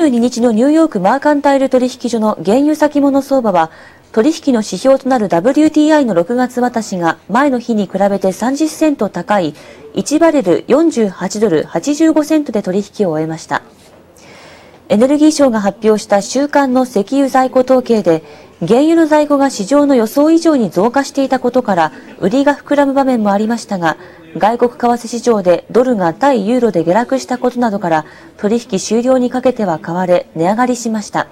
22日のニューヨークマーカンタイル取引所の原油先物相場は、取引の指標となる WTI の6月渡しが前の日に比べて30セント高い1バレル48ドル85セントで取引を終えました。エネルギー省が発表した週間の石油在庫統計で、原油の在庫が市場の予想以上に増加していたことから、売りが膨らむ場面もありましたが、外国為替市場でドルが対ユーロで下落したことなどから、取引終了にかけては買われ、値上がりしました。